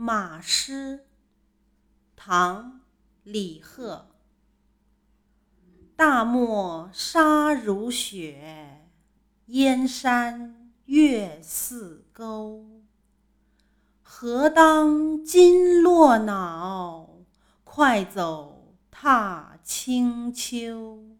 马诗唐李贺。大漠沙如雪燕山月似钩。何当金络脑快走踏清秋